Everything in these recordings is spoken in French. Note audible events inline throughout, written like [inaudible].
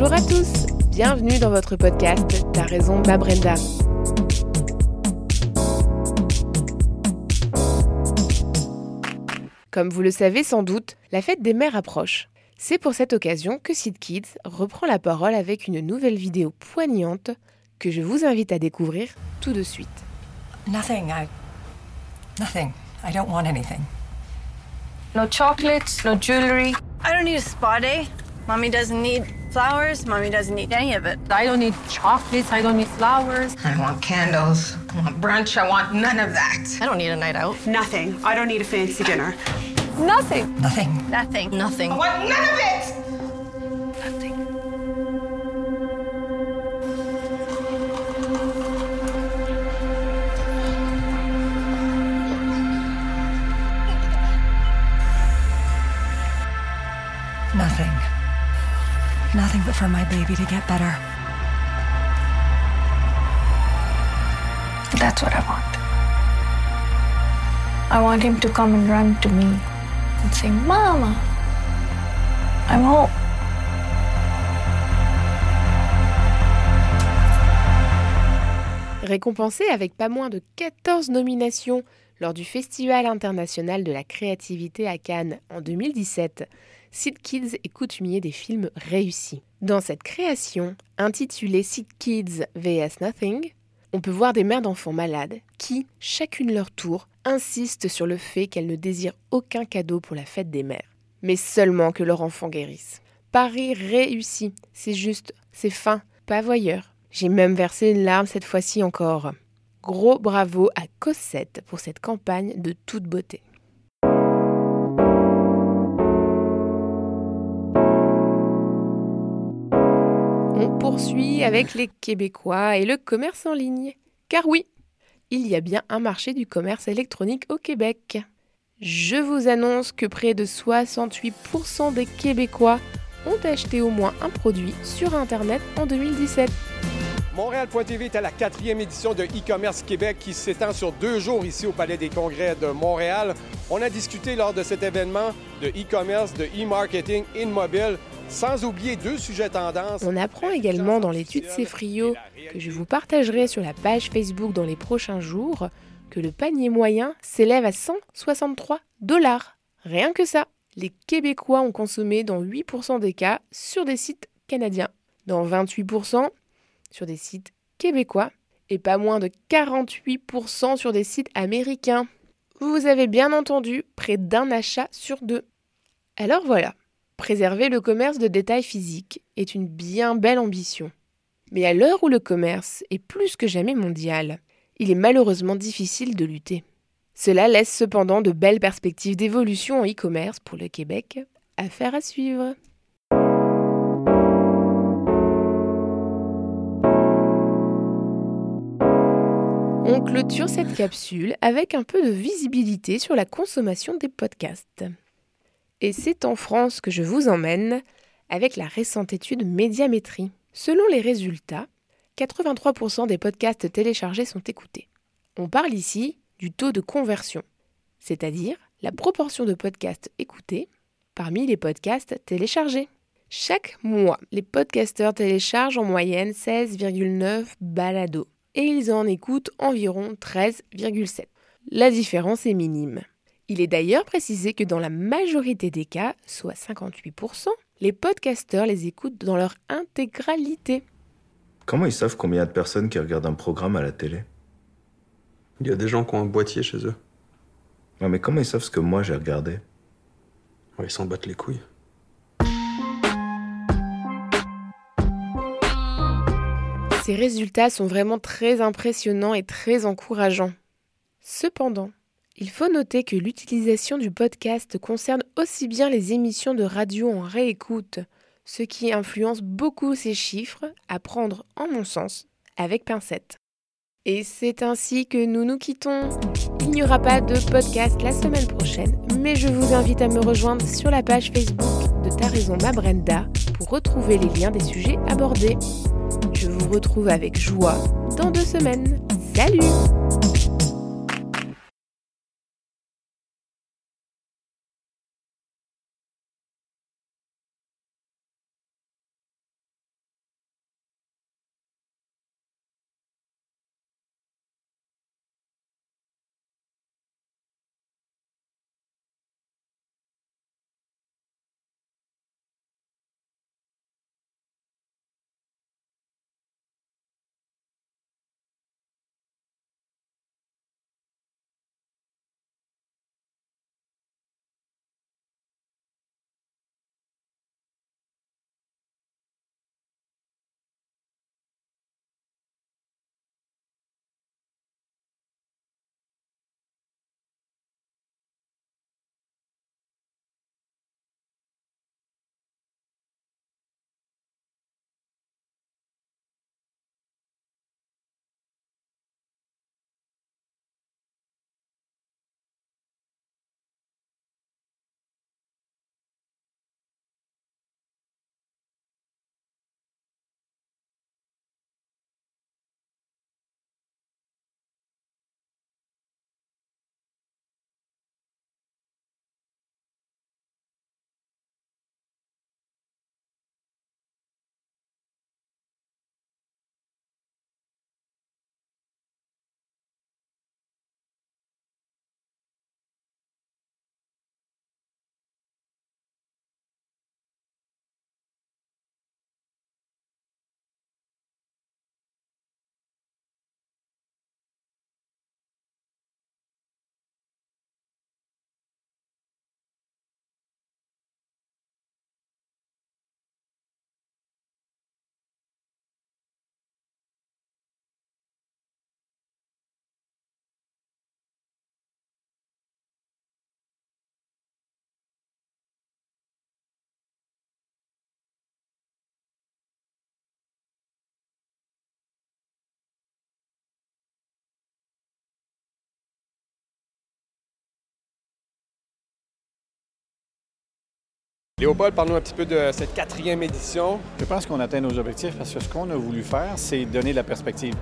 Bonjour à tous, bienvenue dans votre podcast T'as raison ma Brenda. Comme vous le savez sans doute, la fête des mères approche. C'est pour cette occasion que Sid Kids reprend la parole avec une nouvelle vidéo poignante que je vous invite à découvrir tout de suite. Nothing. I. Nothing. I don't want anything. No chocolates, no jewelry. I don't need a spa day. Mommy doesn't need flowers. Mommy doesn't need any of it. I don't need chocolates. I don't need flowers. I want candles. I want brunch. I want none of that. I don't need a night out. Nothing. I don't need a fancy dinner. Nothing. Nothing. Nothing. Nothing. I want none of it. Nothing but for my baby to get better. That's what I want. I want him to come and run to me and say, Mama, I'm home. Récompensé avec pas moins de 14 nominations lors du Festival international de la créativité à Cannes en 2017, Sid Kids est coutumier des films réussis. Dans cette création, intitulée Sid Kids vs Nothing, on peut voir des mères d'enfants malades qui, chacune leur tour, insistent sur le fait qu'elles ne désirent aucun cadeau pour la fête des mères, mais seulement que leur enfant guérisse. Paris réussi, c'est juste, c'est fin, pas voyeur. J'ai même versé une larme cette fois-ci encore. Gros bravo à Cosette pour cette campagne de toute beauté. Poursuit avec les Québécois et le commerce en ligne. Car oui, il y a bien un marché du commerce électronique au Québec. Je vous annonce que près de 68% des Québécois ont acheté au moins un produit sur Internet en 2017. Montréal.tv est à la quatrième édition de e-commerce Québec qui s'étend sur deux jours ici au Palais des Congrès de Montréal. On a discuté lors de cet événement de e-commerce, de e-marketing, in-mobile, sans oublier deux sujets tendances. On apprend également dans l'étude Cefrio, que je vous partagerai sur la page Facebook dans les prochains jours, que le panier moyen s'élève à 163 dollars. Rien que ça. Les Québécois ont consommé dans 8% des cas sur des sites canadiens, dans 28% sur des sites québécois et pas moins de 48% sur des sites américains. Vous avez bien entendu, près d'un achat sur deux. Alors voilà, préserver le commerce de détail physique est une bien belle ambition. Mais à l'heure où le commerce est plus que jamais mondial, il est malheureusement difficile de lutter. Cela laisse cependant de belles perspectives d'évolution en e-commerce pour le Québec, affaire à suivre. Clôture cette capsule avec un peu de visibilité sur la consommation des podcasts. Et c'est en France que je vous emmène avec la récente étude Médiamétrie. Selon les résultats, 83% des podcasts téléchargés sont écoutés. On parle ici du taux de conversion, c'est-à-dire la proportion de podcasts écoutés parmi les podcasts téléchargés. Chaque mois, les podcasteurs téléchargent en moyenne 16,9 balados et ils en écoutent environ 13,7. La différence est minime. Il est d'ailleurs précisé que dans la majorité des cas, soit 58%, les podcasteurs les écoutent dans leur intégralité. Comment ils savent combien il y a de personnes qui regardent un programme à la télé? Il y a des gens qui ont un boîtier chez eux. Ouais, mais comment ils savent ce que moi j'ai regardé? Ils s'en battent les couilles. Ces résultats sont vraiment très impressionnants et très encourageants. Cependant, il faut noter que l'utilisation du podcast concerne aussi bien les émissions de radio en réécoute, ce qui influence beaucoup ces chiffres, à prendre, en mon sens, avec pincette. Et c'est ainsi que nous nous quittons. Il n'y aura pas de podcast la semaine prochaine, mais je vous invite à me rejoindre sur la page Facebook de Ta raison Brenda pour retrouver les liens des sujets abordés. Je vous retrouve avec joie dans deux semaines. Salut Léopold, parle-nous un petit peu de cette quatrième édition. Je pense qu'on atteint nos objectifs parce que ce qu'on a voulu faire, c'est donner de la perspective.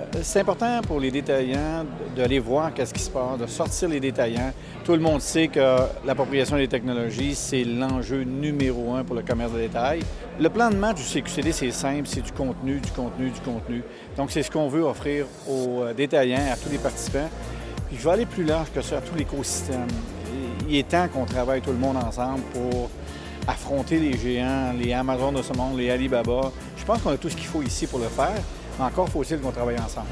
Euh, c'est important pour les détaillants d'aller voir qu'est-ce qui se passe, de sortir les détaillants. Tout le monde sait que l'appropriation des technologies, c'est l'enjeu numéro un pour le commerce de détail. Le plan de match du CQCD, c'est simple, c'est du contenu, du contenu, du contenu. Donc, c'est ce qu'on veut offrir aux euh, détaillants, à tous les participants. Puis, je vais aller plus large que ça, à tout l'écosystème. Il est temps qu'on travaille tout le monde ensemble pour affronter les géants, les Amazon de ce monde, les Alibaba. Je pense qu'on a tout ce qu'il faut ici pour le faire. Encore faut-il qu'on travaille ensemble.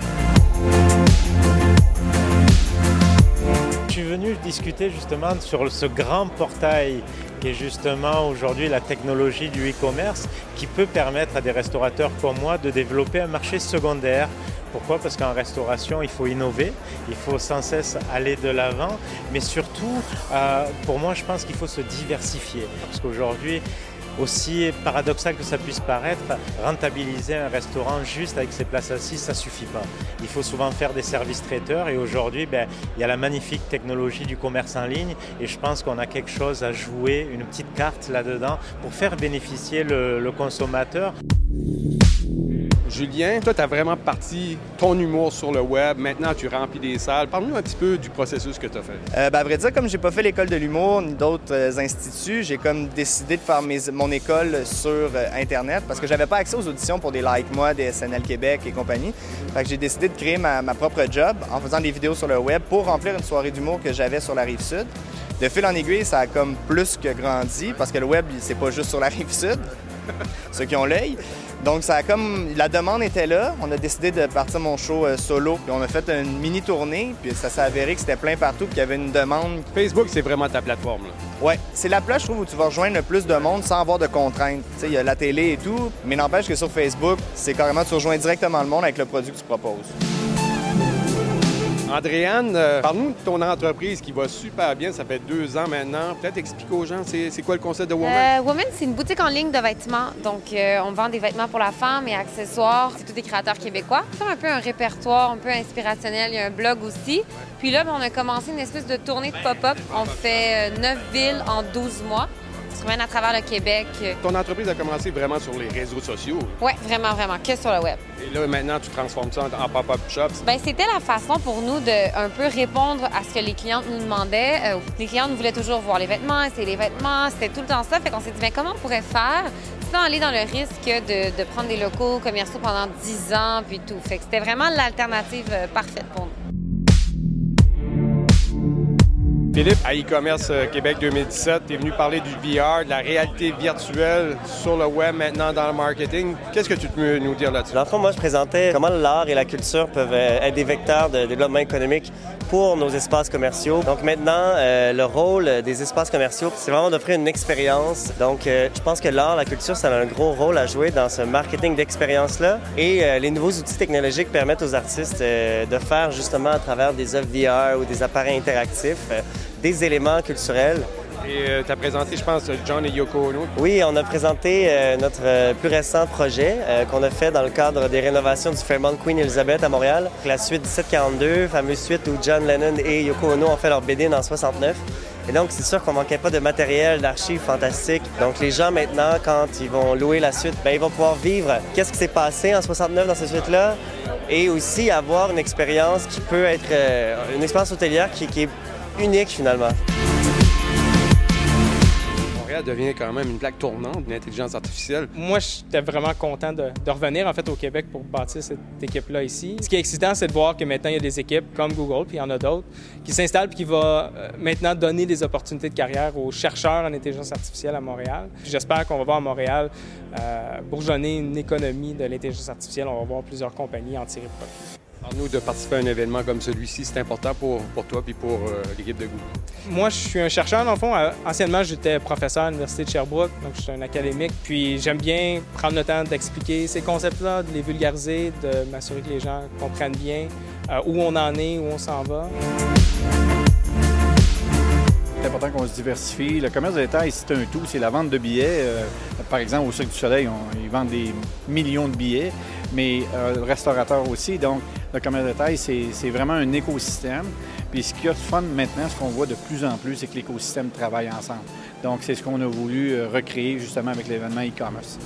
Je suis venu discuter justement sur ce grand portail qui est justement aujourd'hui la technologie du e-commerce qui peut permettre à des restaurateurs comme moi de développer un marché secondaire. Pourquoi? Parce qu'en restauration, il faut innover, il faut sans cesse aller de l'avant, mais surtout, euh, pour moi, je pense qu'il faut se diversifier. Parce qu'aujourd'hui, aussi paradoxal que ça puisse paraître, rentabiliser un restaurant juste avec ses places assises, ça suffit pas. Il faut souvent faire des services traiteurs et aujourd'hui, ben, il y a la magnifique technologie du commerce en ligne et je pense qu'on a quelque chose à jouer, une petite carte là-dedans pour faire bénéficier le consommateur. Julien, toi, tu as vraiment parti ton humour sur le web. Maintenant, tu remplis des salles. Parle-nous un petit peu du processus que tu as fait. Euh, ben, à vrai dire, comme j'ai pas fait l'école de l'humour ni d'autres euh, instituts, j'ai comme décidé de faire mon école sur euh, Internet parce que j'avais pas accès aux auditions pour des Like Moi, des SNL Québec et compagnie. Fait que j'ai décidé de créer ma, ma propre job en faisant des vidéos sur le web pour remplir une soirée d'humour que j'avais sur la rive sud. De fil en aiguille, ça a comme plus que grandi parce que le web, c'est pas juste sur la rive sud, [laughs] ceux qui ont l'œil. Donc, ça a comme. La demande était là. On a décidé de partir mon show euh, solo. Puis on a fait une mini tournée. Puis ça s'est avéré que c'était plein partout. Puis qu'il y avait une demande. Facebook, c'est vraiment ta plateforme. Là. Ouais, c'est la place, je trouve, où tu vas rejoindre le plus de monde sans avoir de contraintes. Tu sais, il y a la télé et tout. Mais n'empêche que sur Facebook, c'est carrément tu rejoins directement le monde avec le produit que tu proposes. Andréane, euh, parle-nous de ton entreprise qui va super bien. Ça fait deux ans maintenant. Peut-être explique aux gens, c'est, quoi le concept de Woman? Euh, Woman, c'est une boutique en ligne de vêtements. Donc, euh, on vend des vêtements pour la femme et accessoires. C'est tous des créateurs québécois. C'est un peu un répertoire, un peu inspirationnel. Il y a un blog aussi. Puis là, ben, on a commencé une espèce de tournée de pop-up. On fait neuf villes en 12 mois. Se promène à travers le Québec. Ton entreprise a commencé vraiment sur les réseaux sociaux. Oui, vraiment, vraiment, que sur le web. Et là, maintenant, tu transformes ça en, en pop-up shop. Ben, c'était la façon pour nous de un peu répondre à ce que les clientes nous demandaient. Euh, les clientes voulaient toujours voir les vêtements, essayer les vêtements. C'était tout le temps ça. Fait qu'on s'est dit, ben, comment on pourrait faire sans aller dans le risque de, de prendre des locaux commerciaux pendant 10 ans, puis tout. Fait que c'était vraiment l'alternative euh, parfaite pour nous. Philippe, à e-commerce euh, Québec 2017, tu es venu parler du VR, de la réalité virtuelle sur le web maintenant dans le marketing. Qu'est-ce que tu peux nous dire là-dessus? Dans le fond, moi, je présentais comment l'art et la culture peuvent euh, être des vecteurs de développement économique pour nos espaces commerciaux. Donc maintenant, euh, le rôle des espaces commerciaux, c'est vraiment d'offrir une expérience. Donc euh, je pense que l'art, la culture, ça a un gros rôle à jouer dans ce marketing d'expérience-là. Et euh, les nouveaux outils technologiques permettent aux artistes euh, de faire justement à travers des œuvres VR ou des appareils interactifs euh, des éléments culturels Et tu as présenté, je pense, John et Yoko Ono. oui, on a présenté euh, notre euh, plus récent projet euh, qu'on a fait dans le cadre des rénovations du Fairmont Queen Elizabeth à Montréal. La suite 1742, fameuse suite où John Lennon et Yoko Ono ont fait leur BD en 69. Et donc, c'est sûr qu'on manquait pas de matériel, d'archives fantastiques. Donc, les gens maintenant, quand ils vont louer la suite, ben, ils vont pouvoir vivre qu'est-ce qui s'est passé en 69 dans cette suite-là et aussi avoir une expérience qui peut être euh, une expérience hôtelière qui- qui est unique finalement. Montréal devient quand même une plaque tournante d'intelligence artificielle. Moi, j'étais vraiment content de, de revenir en fait au Québec pour bâtir cette équipe-là ici. Ce qui est excitant, c'est de voir que maintenant il y a des équipes comme Google, puis il y en a d'autres, qui s'installent puis qui vont euh, maintenant donner des opportunités de carrière aux chercheurs en intelligence artificielle à Montréal. J'espère qu'on va voir à Montréal euh, bourgeonner une économie de l'intelligence artificielle. On va voir plusieurs compagnies en tirer profit. Parle-nous de participer à un événement comme celui-ci. C'est important pour, pour toi et pour euh, l'équipe de Google. Moi, je suis un chercheur, dans le fond. Euh, Anciennement, j'étais professeur à l'Université de Sherbrooke, donc je suis un académique. Puis j'aime bien prendre le temps d'expliquer ces concepts-là, de les vulgariser, de m'assurer que les gens comprennent bien euh, où on en est, où on s'en va. C'est important qu'on se diversifie. Le commerce de détail, c'est un tout. C'est la vente de billets. Euh, par exemple, au Cirque du Soleil, on- ils vendent des millions de billets, mais euh, le restaurateur aussi. Donc, le commerce de détail, c'est vraiment un écosystème. Puis ce qui de fun maintenant, ce qu'on voit de plus en plus, c'est que l'écosystème travaille ensemble. Donc, c'est ce qu'on a voulu euh, recréer justement avec l'événement e-commerce.